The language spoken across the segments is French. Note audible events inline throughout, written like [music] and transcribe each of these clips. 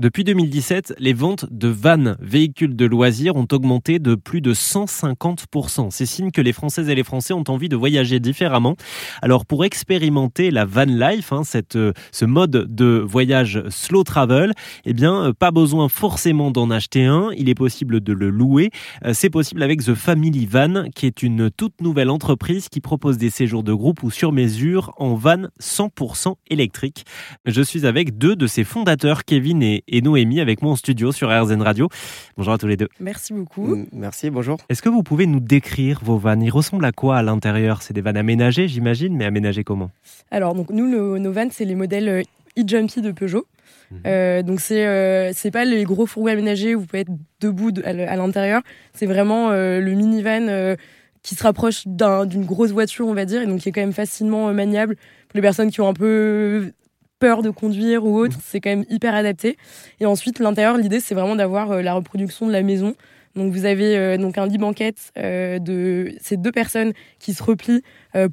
Depuis 2017, les ventes de vannes, véhicules de loisirs, ont augmenté de plus de 150%. C'est signe que les Françaises et les Français ont envie de voyager différemment. Alors pour expérimenter la van life, hein, cette, euh, ce mode de voyage slow travel, eh bien euh, pas besoin forcément d'en acheter un. Il est possible de le louer. Euh, c'est possible avec The Family Van, qui est une toute nouvelle entreprise qui propose des séjours de groupe ou sur mesure en van 100% électrique. Je suis avec deux de ses fondateurs, Kevin et et Noémie avec moi en studio sur RZN Radio. Bonjour à tous les deux. Merci beaucoup. Mm, merci, bonjour. Est-ce que vous pouvez nous décrire vos vannes? Ils ressemblent à quoi à l'intérieur? C'est des vannes aménagées, j'imagine, mais aménagées comment? Alors, donc nous, nos, vannes, c'est les modèles e-Jumpy de Peugeot. Mhm. Euh, donc c'est euh, c'est pas les gros fourgons aménagés où vous pouvez être debout à l'intérieur. C'est vraiment euh, le minivan qui se rapproche d'une grosse voiture, on va dire, et donc qui est quand même facilement maniable pour les personnes qui ont un peu peur de conduire ou autre, c'est quand même hyper adapté. Et ensuite, l'intérieur, l'idée, c'est vraiment d'avoir euh, la reproduction de la maison. Donc vous avez euh, donc un lit banquette euh, de ces deux personnes qui se replient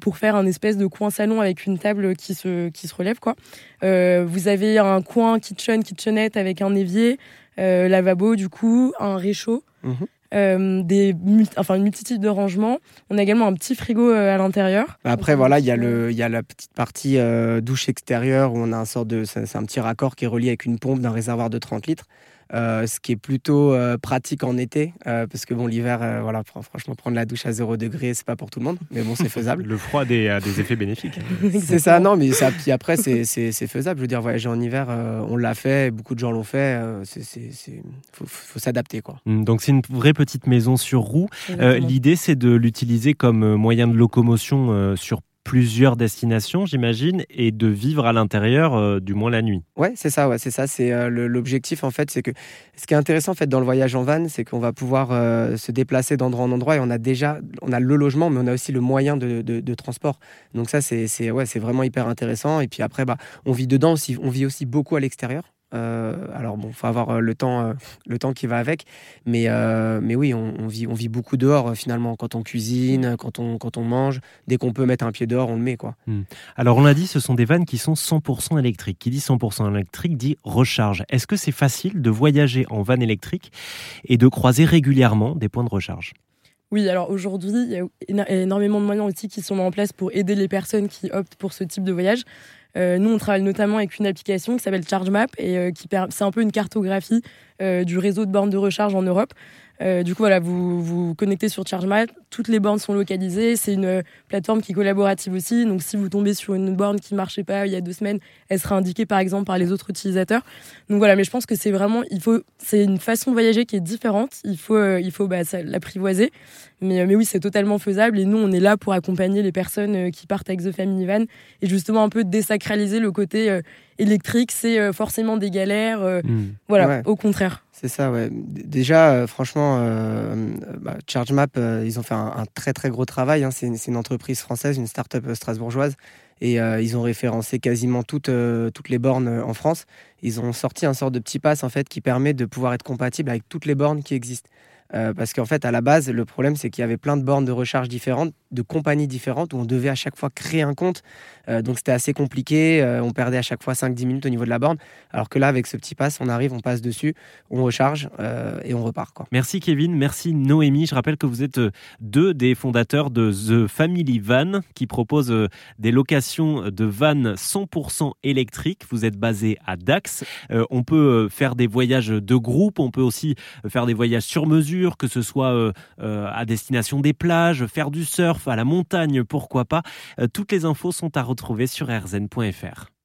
pour faire un espèce de coin salon avec une table qui se qui se relève quoi. vous avez un coin kitchen kitchenette avec un évier, lavabo du coup, un réchaud. Mhm. Euh, des enfin une multitude de rangements. On a également un petit frigo euh, à l'intérieur. Bah, après voilà, il y a le il y a la petite partie euh, douche extérieure où on a un sort de c'est un petit raccord qui est relié avec une pompe d'un réservoir de 30 litres. Euh, ce qui est plutôt euh, pratique en été, euh, parce que bon, l'hiver, voilà, franchement, prendre la douche à 0 degré, c'est pas pour tout le monde, mais bon, c'est [laughs] faisable. le froid a des, effets bénéfiques. [laughs] c'est ça, non, mais ça, puis après, c'est faisable. Je veux dire, voyager en hiver, on l'a fait, beaucoup de gens l'ont fait, il faut, faut s'adapter, quoi. Hum, donc, c'est une vraie petite maison sur roue. L'idée, c'est de l'utiliser comme moyen de locomotion sur plusieurs destinations, j'imagine, et de vivre à l'intérieur, euh, du moins la nuit. Ouais, c'est ça, ouais, c'est ça. C'est euh, l'objectif en fait, c'est que ce qui est intéressant en fait dans le voyage en van, c'est qu'on va pouvoir euh, se déplacer d'endroit en endroit et on a déjà, on a le logement, mais on a aussi le moyen de, de, transport. Donc ça, c'est ouais, c'est vraiment hyper intéressant. Et puis après, bah, on vit dedans aussi, on vit aussi beaucoup à l'extérieur. Euh, alors bon, faut avoir euh, le temps, euh, le temps qui va avec, mais mais oui, on, vit, on vit beaucoup dehors finalement quand on cuisine, quand on quand on mange. Dès qu'on peut mettre un pied dehors, on le met quoi. Hmm. Alors on l'a dit, ce sont des vannes qui sont 100% électriques. Qui dit 100% électrique dit recharge. Est-ce que c'est facile de voyager en van électrique et de croiser régulièrement des points de recharge? Oui, alors aujourd'hui, il y a énormément de moyens aussi qui sont mis en place pour aider les personnes qui optent pour ce type de voyage. Euh, nous, on travaille notamment avec une application qui s'appelle ChargeMap et euh, qui c'est un peu une cartographie euh, du réseau de bornes de recharge en Europe. Du coup, voilà, vous vous connectez sur ChargeMap, toutes les bornes sont localisées. C'est une plateforme qui est collaborative aussi. Donc, si vous tombez sur une borne qui marchait pas il y a deux semaines, elle sera indiquée par exemple par les autres utilisateurs. Donc voilà, mais je pense que c'est vraiment, il faut, c'est une façon de voyager qui est différente. Il faut, il faut bah, l'apprivoiser. Mais, mais oui, c'est totalement faisable. Et nous, on est là pour accompagner les personnes qui partent avec The Family Van et justement un peu désacraliser le côté euh, électrique, c'est euh, forcément des galères. Euh, hmm. Voilà, au contraire. C'est ça, ouais. Déjà, franchement, bah, ChargeMap, ils ont fait un, très très gros travail. Hein. C'est une, entreprise française, une start-up strasbourgeoise. Et ils ont référencé quasiment toutes, toutes les bornes en France. Ils ont sorti un sort de petit pass en fait qui permet de pouvoir être compatible avec toutes les bornes qui existent. Euh, parce qu'en fait, à la base, le problème, c'est qu'il y avait plein de bornes de recharge différentes, de compagnies différentes, où on devait à chaque fois créer un compte. Euh, donc, c'était assez compliqué. Euh, on perdait à chaque fois 5-10 minutes au niveau de la borne. Alors que là, avec ce petit pass, on arrive, on passe dessus, on recharge et on repart. Merci Kevin, merci Noémie. Je rappelle que vous êtes deux des fondateurs de The Family Van, qui propose des locations de vannes 100% électriques. Vous êtes basé à Dax. on peut faire des voyages de groupe, on peut aussi faire des voyages sur mesure que ce soit euh, euh, à destination des plages, faire du surf, à la montagne, pourquoi pas. Euh, toutes les infos sont à retrouver sur rzn.fr.